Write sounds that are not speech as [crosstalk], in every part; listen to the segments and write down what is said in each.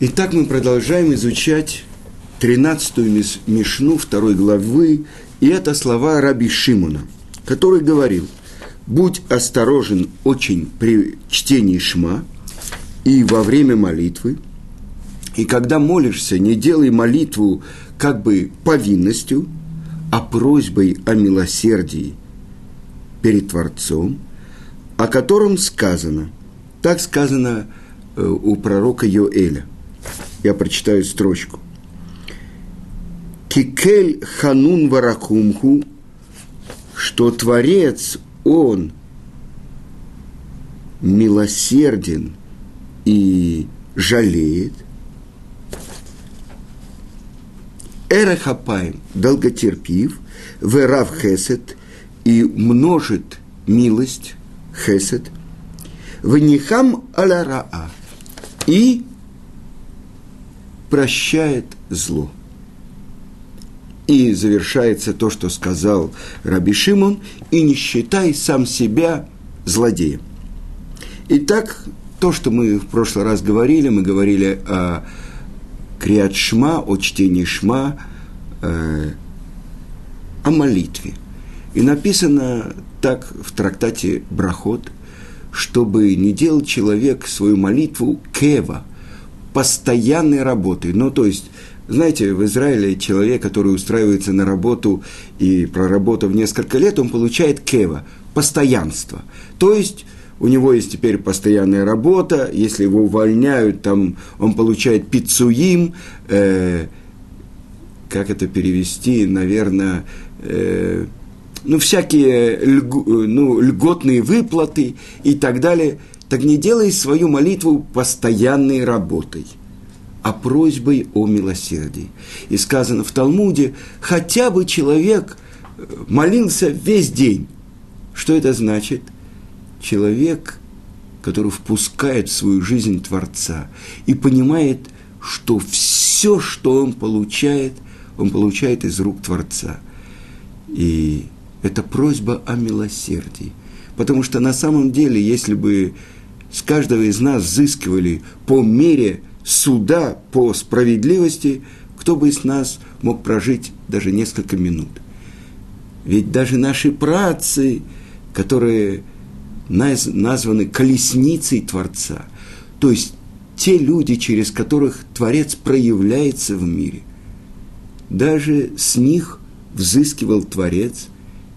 Итак, мы продолжаем изучать 13-ю Мишну второй главы, и это слова Раби Шимуна, который говорил, будь осторожен очень при чтении Шма и во время молитвы, и когда молишься, не делай молитву как бы повинностью, а просьбой о милосердии перед Творцом, о котором сказано, так сказано э, у пророка Йоэля – я прочитаю строчку. Кикель ханун варакумху, что Творец, Он милосерден и жалеет. Эрахапаем, долготерпив, верав хесед, и множит милость, хесед, внихам аляраа, и прощает зло. И завершается то, что сказал Раби Шимон, и не считай сам себя злодеем. Итак, то, что мы в прошлый раз говорили, мы говорили о Криат Шма, о чтении Шма, э, о молитве. И написано так в трактате Брахот, чтобы не делал человек свою молитву кева – постоянной работы. Ну, то есть, знаете, в Израиле человек, который устраивается на работу и проработав несколько лет, он получает кева, постоянство. То есть, у него есть теперь постоянная работа, если его увольняют, там он получает пиццуим, э, как это перевести, наверное, э, ну, всякие льгу, ну, льготные выплаты и так далее – так не делай свою молитву постоянной работой, а просьбой о милосердии. И сказано в Талмуде, хотя бы человек э, молился весь день. Что это значит? Человек, который впускает в свою жизнь Творца и понимает, что все, что он получает, он получает из рук Творца. И это просьба о милосердии. Потому что на самом деле, если бы с каждого из нас взыскивали по мере суда, по справедливости, кто бы из нас мог прожить даже несколько минут. Ведь даже наши працы, которые названы колесницей Творца, то есть те люди, через которых Творец проявляется в мире, даже с них взыскивал Творец,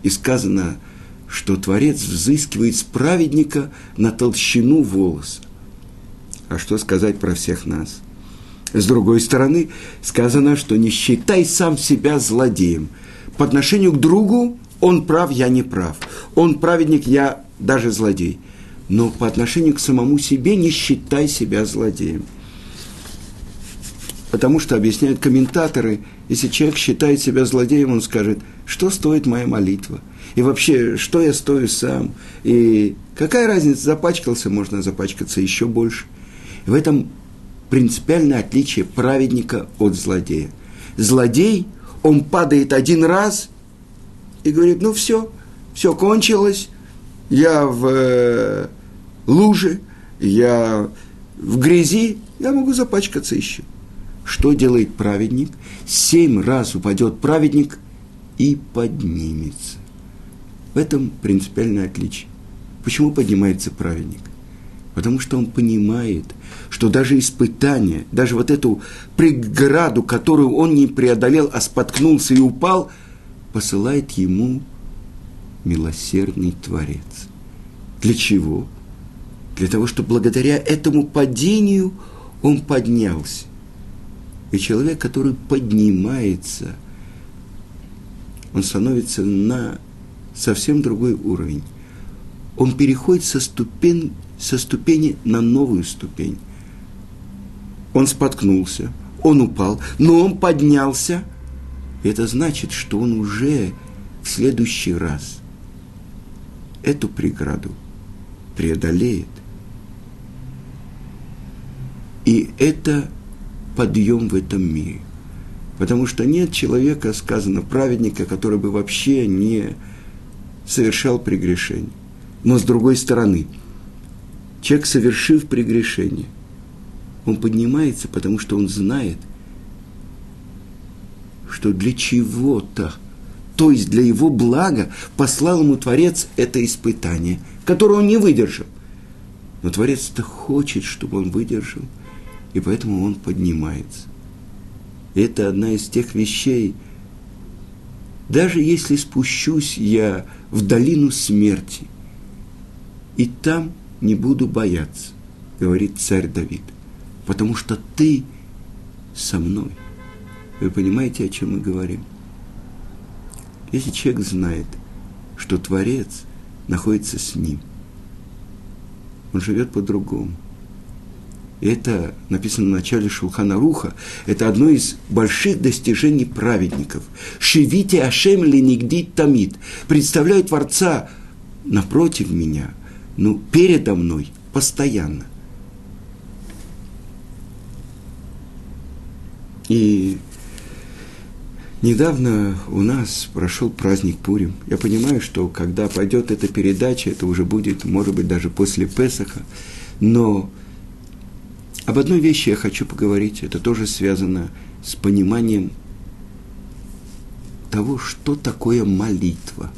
и сказано – что Творец взыскивает с праведника на толщину волоса. А что сказать про всех нас? С другой стороны, сказано, что не считай сам себя злодеем. По отношению к другу он прав, я не прав. Он праведник, я даже злодей. Но по отношению к самому себе не считай себя злодеем. Потому что, объясняют комментаторы, если человек считает себя злодеем, он скажет, что стоит моя молитва – и вообще, что я стою сам? И какая разница, запачкался, можно запачкаться еще больше. в этом принципиальное отличие праведника от злодея. Злодей, он падает один раз и говорит, ну все, все кончилось, я в э, луже, я в грязи, я могу запачкаться еще. Что делает праведник? Семь раз упадет праведник и поднимется. В этом принципиальное отличие. Почему поднимается праведник? Потому что он понимает, что даже испытание, даже вот эту преграду, которую он не преодолел, а споткнулся и упал, посылает ему милосердный Творец. Для чего? Для того, чтобы благодаря этому падению он поднялся. И человек, который поднимается, он становится на совсем другой уровень. Он переходит со, ступень, со ступени на новую ступень. Он споткнулся, он упал, но он поднялся. Это значит, что он уже в следующий раз эту преграду преодолеет. И это подъем в этом мире. Потому что нет человека, сказано, праведника, который бы вообще не совершал прегрешение. Но с другой стороны, человек, совершив прегрешение, Он поднимается, потому что он знает, что для чего-то, то есть для его блага, послал ему Творец это испытание, которое он не выдержал. Но Творец-то хочет, чтобы он выдержал, и поэтому он поднимается. Это одна из тех вещей, даже если спущусь я в долину смерти, и там не буду бояться, говорит царь Давид, потому что ты со мной. Вы понимаете, о чем мы говорим? Если человек знает, что Творец находится с ним, он живет по-другому. Это написано в начале Шулхана Руха. Это одно из больших достижений праведников. Шивите Ашем Ленигдит Тамид. Представляю Творца напротив меня, ну, передо мной, постоянно. И недавно у нас прошел праздник Пурим. Я понимаю, что когда пойдет эта передача, это уже будет, может быть, даже после Песаха. Но об одной вещи я хочу поговорить, это тоже связано с пониманием того, что такое молитва.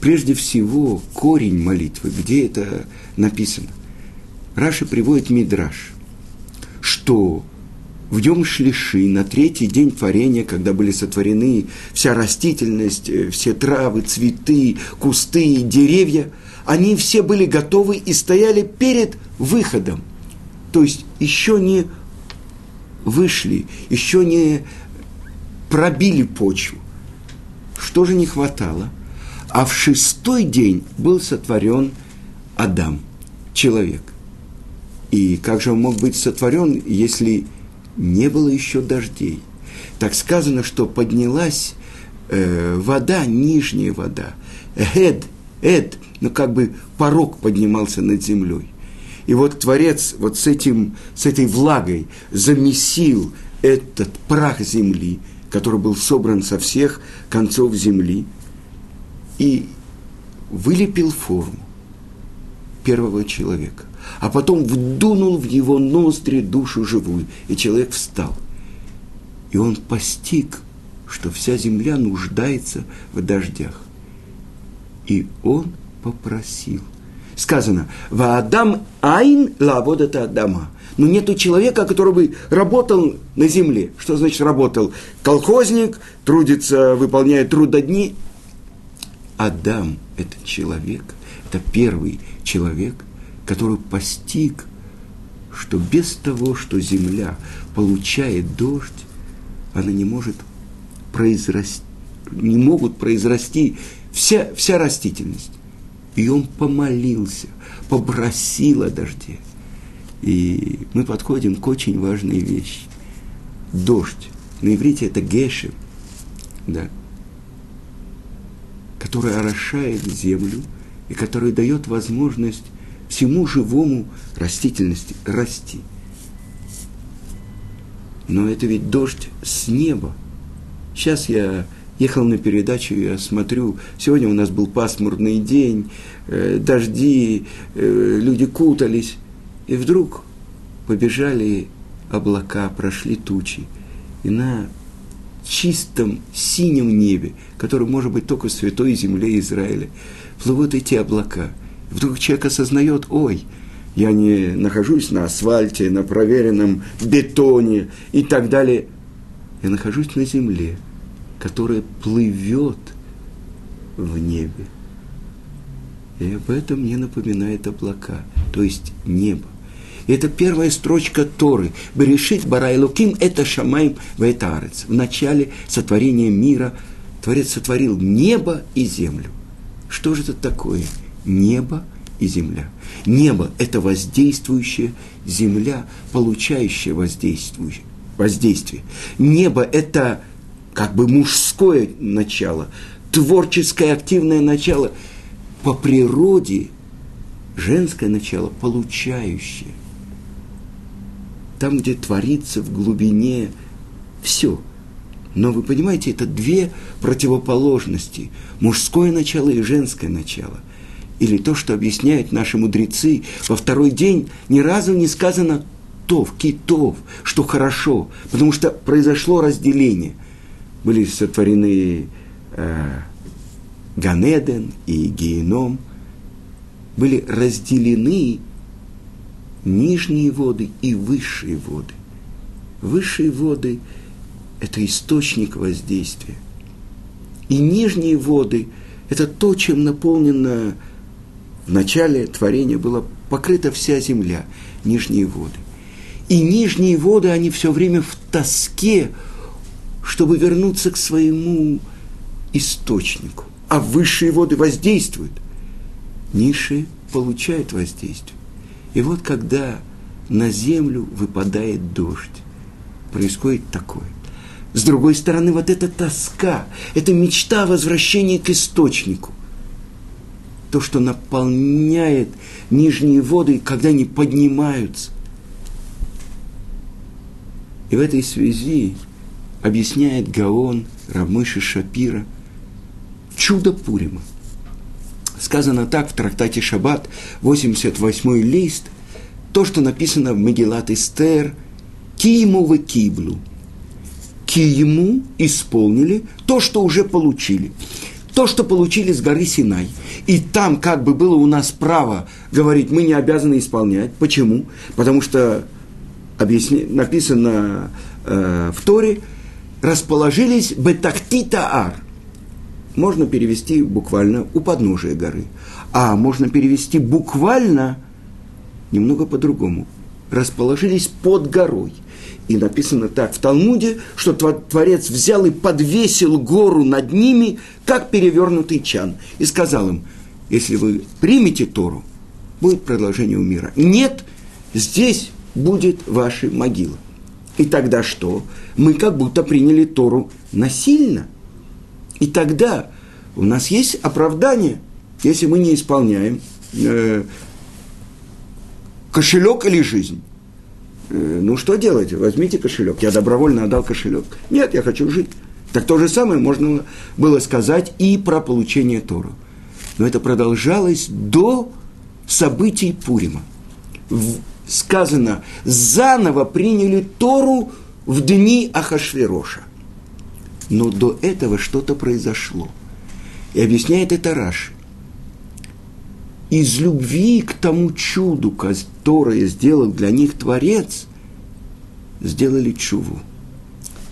Прежде всего, корень молитвы, где это написано. Раши приводит Мидраш, что в Йом Шлиши, на третий день творения, когда были сотворены вся растительность, э, все травы, цветы, кусты, деревья, они все были готовы и стояли перед выходом – то есть еще не вышли, еще не пробили почву. Что же не хватало? А в шестой день был сотворен Адам, человек. И как же он мог быть сотворен, если не было еще дождей? Так сказано, что поднялась э, вода, нижняя вода. Эд, эд, ну как бы порог поднимался над землей. И вот Творец вот с, этим, с этой влагой замесил этот прах земли, который был собран со всех концов земли, и вылепил форму первого человека, а потом вдунул в его ноздри душу живую, и человек встал. И он постиг, что вся земля нуждается в дождях. И он попросил сказано, «Ваадам айн лаводата Адама». Но нету человека, который бы работал на земле. Что значит работал? Колхозник, трудится, выполняет трудодни. Адам – это человек, это первый человек, который постиг, что без того, что земля получает дождь, она не может произрасти, не могут произрасти вся, вся растительность. И он помолился, попросил о дожде. И мы подходим к очень важной вещи. Дождь. На иврите это гешем, да, который орошает землю и который дает возможность всему живому растительности расти. Но это ведь дождь с неба. Сейчас я ехал на передачу, я смотрю, сегодня у нас был пасмурный день, э, дожди, э, люди кутались, и вдруг побежали облака, прошли тучи, и на чистом синем небе, которое может быть только святой земле Израиля, плывут эти облака. И вдруг человек осознает, ой, я не нахожусь на асфальте, на проверенном бетоне и так далее. Я нахожусь на земле – которая плывет в небе. И об этом мне напоминает облака, то есть небо. И это первая строчка Торы. Берешит Барайлуким это Шамаем Вайтарец. В начале сотворения мира Творец сотворил небо и землю. Что же это такое? Небо и земля. Небо – это воздействующая земля, получающая воздействие. воздействие. Небо – это как бы мужское начало, творческое активное начало, по природе женское начало получающее. Там, где творится в глубине все. Но вы понимаете, это две противоположности. Мужское начало и женское начало. Или то, что объясняют наши мудрецы. Во второй день ни разу не сказано тов, китов, что хорошо, потому что произошло разделение. Были сотворены э, Ганеден и Геном, были разделены нижние воды и высшие воды. Высшие воды – это источник воздействия. И нижние воды – это то, чем наполнена в начале творения была покрыта вся земля, нижние воды. И нижние воды, они все время в тоске, чтобы вернуться к своему источнику. А высшие воды воздействуют. Низшие получают воздействие. И вот когда на землю выпадает дождь, происходит такое. С другой стороны, вот эта тоска, эта мечта о возвращении к источнику. То, что наполняет нижние воды, когда они поднимаются. И в этой связи объясняет Гаон Рамыши Шапира чудо Пурима. Сказано так в трактате Шаббат, 88-й лист, то, что написано в Мегилат Эстер, «Киему вы киблу». Киему исполнили то, что уже получили. То, что получили с горы Синай. И там как бы было у нас право говорить, мы не обязаны исполнять. Почему? Потому что объясни, написано э, в Торе, расположились бетактита ар. Можно перевести буквально у подножия горы. А можно перевести буквально немного по-другому. Расположились под горой. И написано так в Талмуде, что Творец взял и подвесил гору над ними, как перевернутый чан. И сказал им, если вы примете Тору, будет продолжение у мира. Нет, здесь будет ваша могила. И тогда что? Мы как будто приняли Тору насильно. И тогда у нас есть оправдание, если мы не исполняем э, кошелек или жизнь. Э, ну что делать? Возьмите кошелек. Я добровольно отдал кошелек. Нет, я хочу жить. Так то же самое можно было сказать и про получение Тору. Но это продолжалось до событий Пурима сказано, заново приняли Тору в дни Ахашвероша. Но до этого что-то произошло. И объясняет это Раши. Из любви к тому чуду, которое сделал для них Творец, сделали чуву.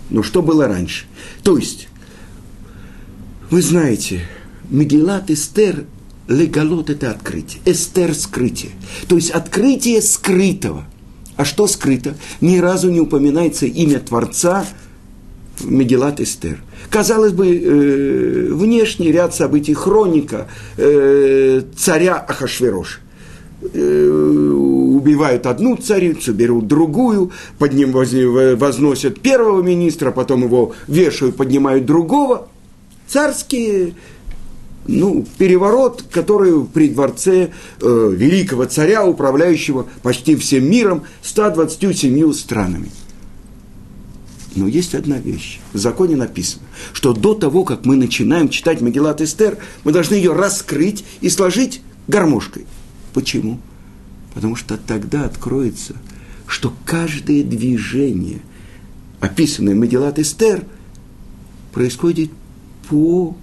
Но что было раньше? То есть, вы знаете, Мегилат Эстер Легалот – это открытие. Эстер – скрытие. То есть открытие скрытого. А что скрыто? Ни разу не упоминается имя Творца в Мегелат Эстер. Казалось бы, э, внешний ряд событий, хроника э, царя Ахашвероша э, убивают одну царицу, берут другую, под ним возносят первого министра, потом его вешают, поднимают другого. Царские ну, переворот, который при дворце э, великого царя, управляющего почти всем миром, 127 странами. Но есть одна вещь. В законе написано, что до того, как мы начинаем читать Магеллат Эстер, мы должны ее раскрыть и сложить гармошкой. Почему? Потому что тогда откроется, что каждое движение, описанное Магеллат Эстер, происходит по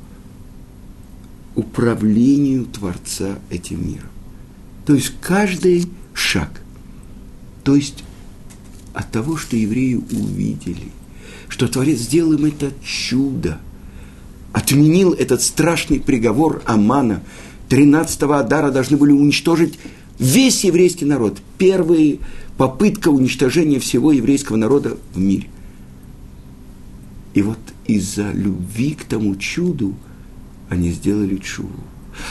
управлению Творца этим миром. То есть каждый шаг, то есть от того, что евреи увидели, что Творец сделал им это чудо, отменил этот страшный приговор Амана, 13-го Адара должны были уничтожить весь еврейский народ. Первая попытка уничтожения всего еврейского народа в мире. И вот из-за любви к тому чуду – они сделали чуву.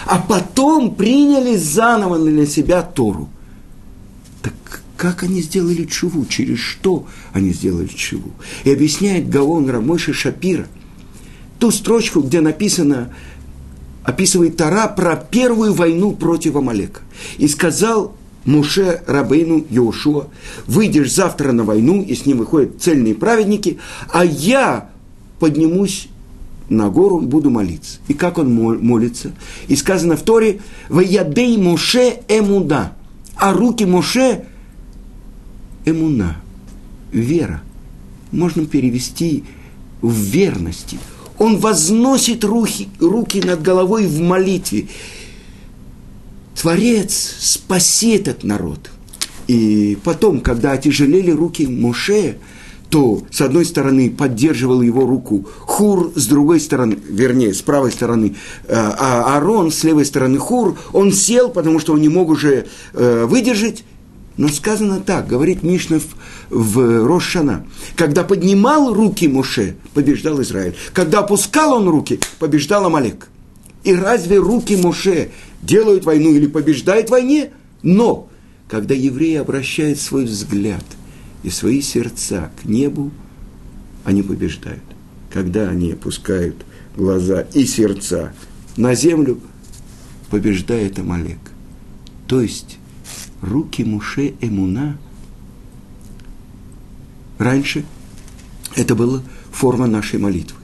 А потом приняли заново на себя Тору. Так как они сделали чуву? Через что они сделали чуву? И объясняет Гаон Рамойши Шапира ту строчку, где написано, описывает Тара про первую войну против Амалека. И сказал Муше Рабейну Йошуа, выйдешь завтра на войну, и с ним выходят цельные праведники, а я поднимусь на гору буду молиться. И как он молится? И сказано в Торе, «Ваядей Моше эмуда», а руки Моше эмуна, вера. Можно перевести в верности. Он возносит руки, руки над головой в молитве. Творец, спаси этот народ. И потом, когда отяжелели руки Моше, то с одной стороны поддерживал его руку Хур, с другой стороны, вернее, с правой стороны э, а Аарон, с левой стороны Хур, он сел, потому что он не мог уже э, выдержать. Но сказано так, говорит Мишнев в Рошана, когда поднимал руки Муше, побеждал Израиль. Когда опускал он руки, побеждал Амалек. И разве руки Муше делают войну или побеждают войне? Но, когда евреи обращают свой взгляд – и свои сердца к небу, они побеждают. Когда они опускают глаза и сердца на землю, побеждает Амалек. То есть руки Муше Эмуна раньше это была форма нашей молитвы.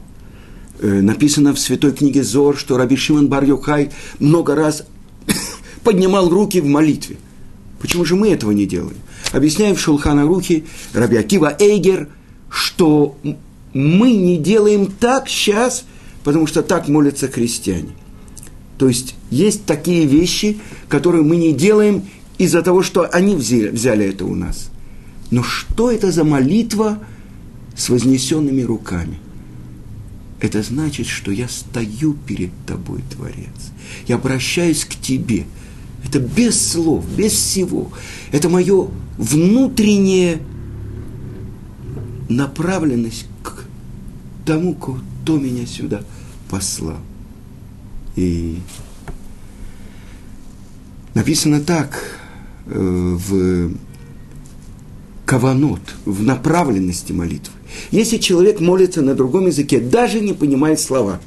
Э, написано в святой книге Зор, что Раби Шимон бар Йохай много раз [coughs] поднимал руки в молитве. Почему же мы этого не делаем? Объясняем в Шулхана Рухи Раби Акива Эйгер, что мы не делаем так сейчас, потому что так молятся христиане. То есть есть такие вещи, которые мы не делаем из-за того, что они взяли, взяли это у нас. Но что это за молитва с вознесенными руками? Это значит, что я стою перед тобой, Творец. Я обращаюсь к тебе – это без слов, без всего. Это мое внутреннее направленность к тому, кто меня сюда послал. И написано так э, в каванот, в направленности молитвы. Если человек молится на другом языке, даже не понимает слова,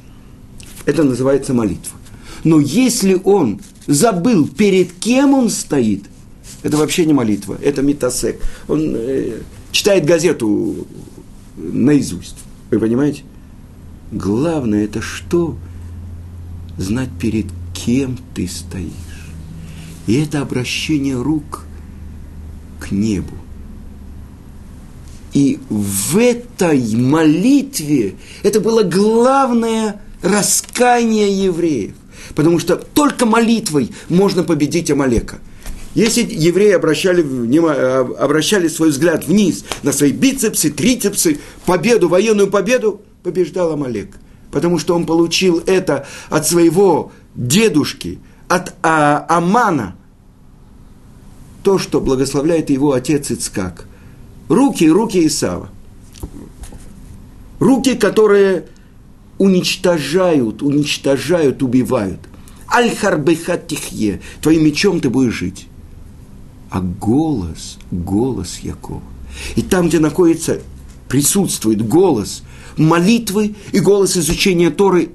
это называется молитва. Но если он забыл, перед кем он стоит, это вообще не молитва, это метасек. Он э, читает газету наизусть. Вы понимаете? Главное это что? Знать, перед кем ты стоишь. И это обращение рук к небу. И в этой молитве это было главное раскаяние евреев. Потому что только молитвой можно победить Амалека. Если евреи обращали, обращали свой взгляд вниз на свои бицепсы, трицепсы, победу, военную победу, побеждал Амалек. Потому что он получил это от своего дедушки, от а, Амана. То, что благословляет его отец Ицкак. Руки, руки Исава. Руки, которые уничтожают, уничтожают, убивают. Аль-Харбехатихе, твоим мечом ты будешь жить. А голос, голос Якова. И там, где находится, присутствует голос молитвы и голос изучения Торы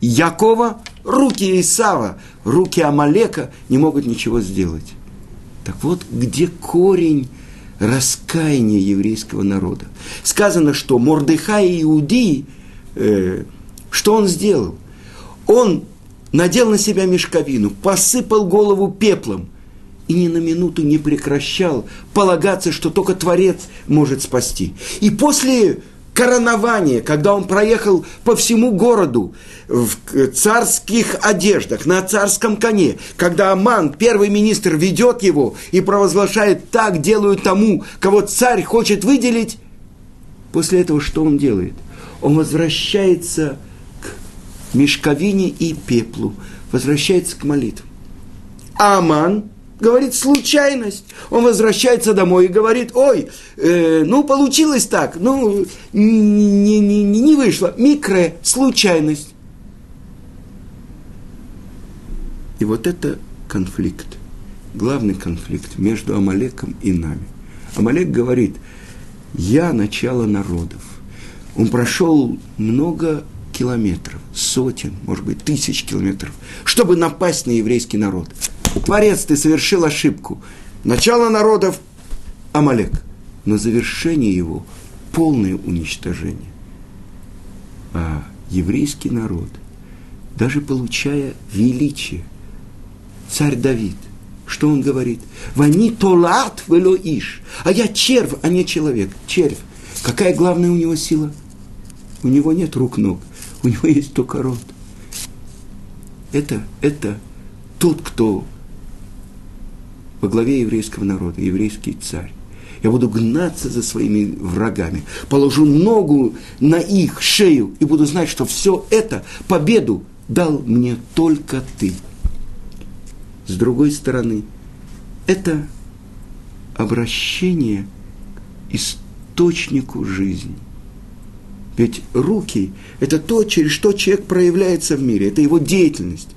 Якова, руки Исава, руки Амалека не могут ничего сделать. Так вот, где корень раскаяния еврейского народа? Сказано, что Мордыхай и Иудеи э, – что он сделал? Он надел на себя мешковину, посыпал голову пеплом и ни на минуту не прекращал полагаться, что только Творец может спасти. И после коронования, когда он проехал по всему городу в царских одеждах, на царском коне, когда Аман, первый министр, ведет его и провозглашает «так делаю тому, кого царь хочет выделить», после этого что он делает? Он возвращается мешковине и пеплу, возвращается к молитве. Аман говорит случайность. Он возвращается домой и говорит, ой, э, ну получилось так, ну не, не, не, не вышло. Микро, случайность. И вот это конфликт, главный конфликт между Амалеком и нами. Амалек говорит, я начало народов. Он прошел много километров, сотен, может быть, тысяч километров, чтобы напасть на еврейский народ. Творец, ты совершил ошибку. Начало народов – Амалек. Но завершение его – полное уничтожение. А еврейский народ, даже получая величие, царь Давид, что он говорит? Вани толат вело иш. А я червь, а не человек. Червь. Какая главная у него сила? У него нет рук-ног. У него есть только рот. Это, это тот, кто во главе еврейского народа, еврейский царь. Я буду гнаться за своими врагами, положу ногу на их шею и буду знать, что все это, победу, дал мне только ты. С другой стороны, это обращение к источнику жизни. Ведь руки – это то, через что человек проявляется в мире, это его деятельность.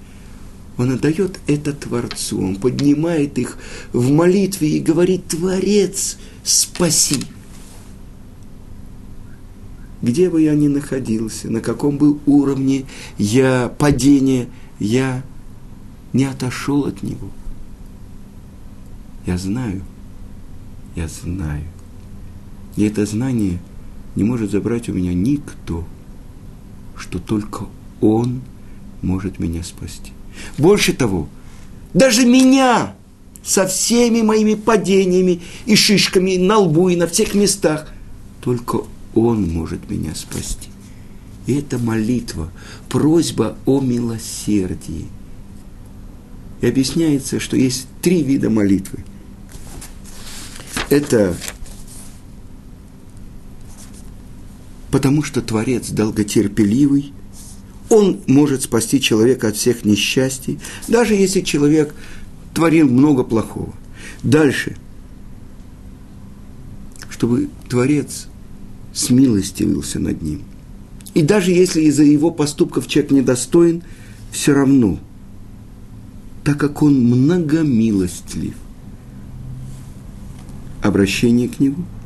Он отдает это Творцу, он поднимает их в молитве и говорит, Творец, спаси. Где бы я ни находился, на каком бы уровне я падения, я не отошел от него. Я знаю, я знаю. И это знание не может забрать у меня никто, что только Он может меня спасти. Больше того, даже меня со всеми моими падениями и шишками на лбу и на всех местах, только Он может меня спасти. И это молитва, просьба о милосердии. И объясняется, что есть три вида молитвы. Это потому что Творец долготерпеливый – он может спасти человека от всех несчастий, даже если человек творил много плохого. Дальше. Чтобы Творец смилостивился над ним. И даже если из-за его поступков человек недостоин, все равно, так как он многомилостлив, обращение к нему –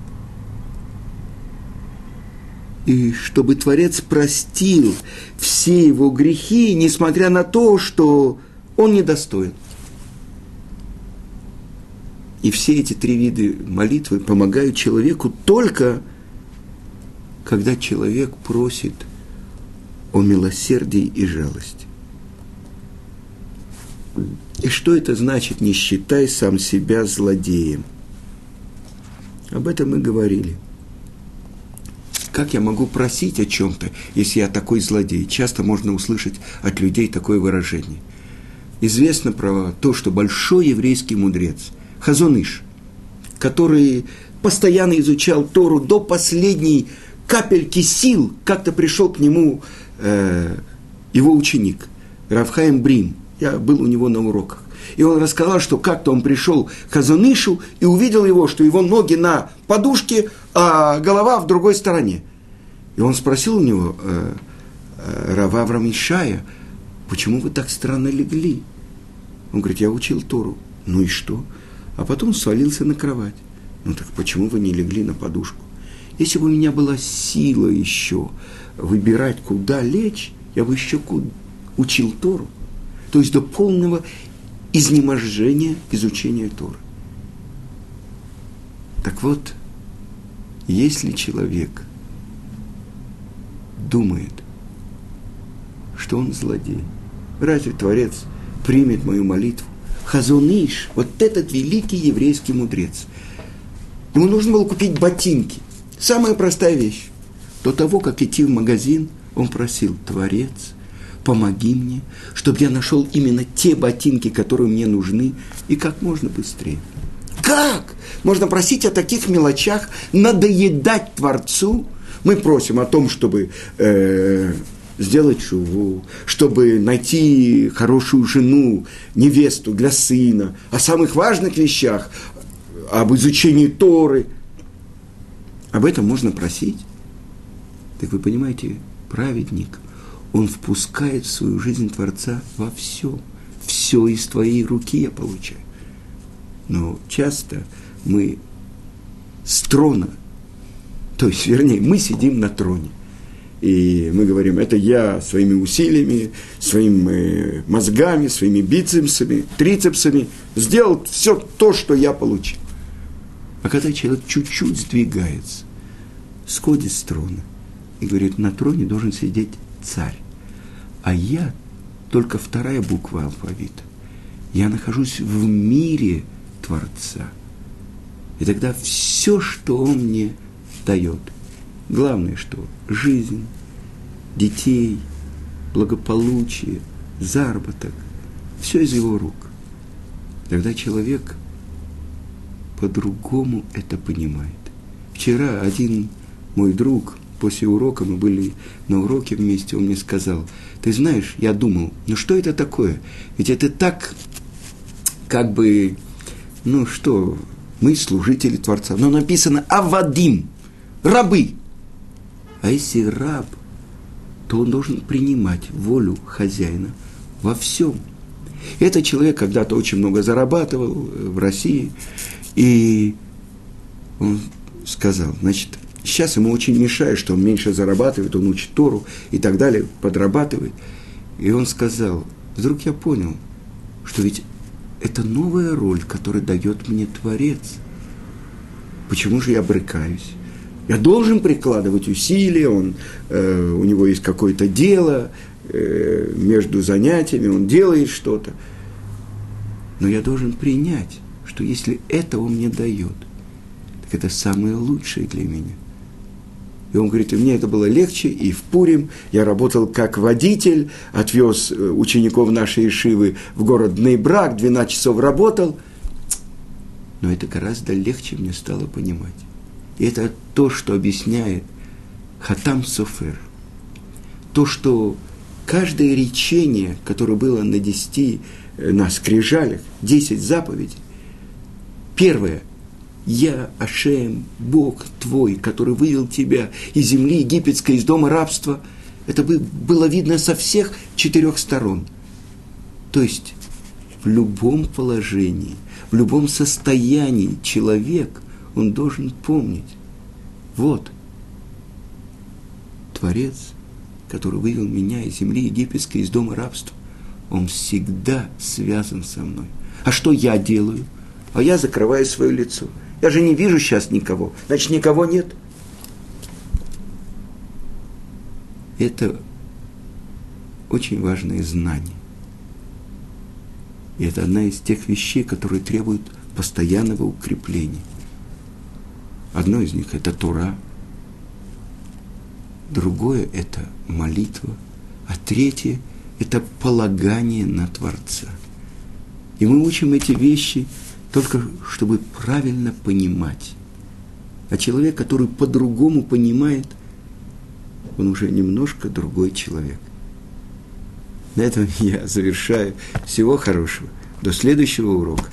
и чтобы Творец простил все его грехи, несмотря на то, что он недостоин. И все эти три вида молитвы помогают человеку только, когда человек просит о милосердии и жалости. И что это значит, не считай сам себя злодеем? Об этом мы говорили. Как я могу просить о чем-то, если я такой злодей? Часто можно услышать от людей такое выражение. Известно про то, что большой еврейский мудрец, Хазоныш, который постоянно изучал Тору до последней капельки сил, как-то пришел к нему э, его ученик, Равхаем Брим. Я был у него на уроках. И он рассказал, что как-то он пришел к Хазунышу и увидел его, что его ноги на подушке, а голова в другой стороне. И он спросил у него, э, э, почему вы так странно легли? Он говорит, я учил Тору. Ну и что? А потом свалился на кровать. Ну так почему вы не легли на подушку? Если бы у меня была сила еще выбирать, куда лечь, я бы еще учил Тору. То есть до полного изнеможения изучения Торы. Так вот, если человек думает, что он злодей, разве Творец примет мою молитву? Хазуныш, вот этот великий еврейский мудрец. Ему нужно было купить ботинки. Самая простая вещь. До того, как идти в магазин, он просил, Творец, помоги мне, чтобы я нашел именно те ботинки, которые мне нужны, и как можно быстрее. Как? Можно просить о таких мелочах, надоедать Творцу. Мы просим о том, чтобы э, сделать шуву, чтобы найти хорошую жену, невесту для сына, о самых важных вещах, об изучении Торы. Об этом можно просить. Так вы понимаете, праведник – он впускает в свою жизнь Творца во все. Все из твоей руки я получаю. Но часто мы с трона, то есть, вернее, мы сидим на троне. И мы говорим, это я своими усилиями, своими мозгами, своими бицепсами, трицепсами сделал все то, что я получил. А когда человек чуть-чуть сдвигается, сходит с трона и говорит, на троне должен сидеть царь а я только вторая буква алфавита. Я нахожусь в мире Творца. И тогда все, что Он мне дает, главное, что жизнь, детей, благополучие, заработок, все из Его рук. Тогда человек по-другому это понимает. Вчера один мой друг, после урока, мы были на уроке вместе, он мне сказал, ты знаешь, я думал, ну что это такое? Ведь это так, как бы, ну что, мы служители Творца. Но написано «авадим», рабы. А если раб, то он должен принимать волю хозяина во всем. Этот человек когда-то очень много зарабатывал в России, и он сказал, значит, сейчас ему очень мешает, что он меньше зарабатывает, он учит Тору и так далее, подрабатывает. И он сказал, вдруг я понял, что ведь это новая роль, которую дает мне Творец. Почему же я брыкаюсь? Я должен прикладывать усилия, он, э, у него есть какое-то дело э, между занятиями, он делает что-то. Но я должен принять, что если это он мне дает, так это самое лучшее для меня. И он говорит, и мне это было легче, и в Пурим я работал как водитель, отвез э, учеников нашей Ишивы в город Нейбрак, 12 часов работал. Но это гораздо легче мне стало понимать. И это то, что объясняет Хатам Софер. То, что каждое речение, которое было на десяти, э, на скрижалях, десять заповедей, первое – я, Ашем, Бог твой, который вывел тебя из земли египетской, из дома рабства. Это было видно со всех четырех сторон. То есть в любом положении, в любом состоянии человек, он должен помнить, вот, Творец, который вывел меня из земли египетской, из дома рабства, он всегда связан со мной. А что я делаю? А я закрываю свое лицо – я же не вижу сейчас никого. Значит, никого нет. Это очень важное знание. И это одна из тех вещей, которые требуют постоянного укрепления. Одно из них – это Тура, другое – это молитва, а третье – это полагание на Творца. И мы учим эти вещи – только чтобы правильно понимать. А человек, который по-другому понимает, он уже немножко другой человек. На этом [laughs] я завершаю. Всего хорошего. До следующего урока.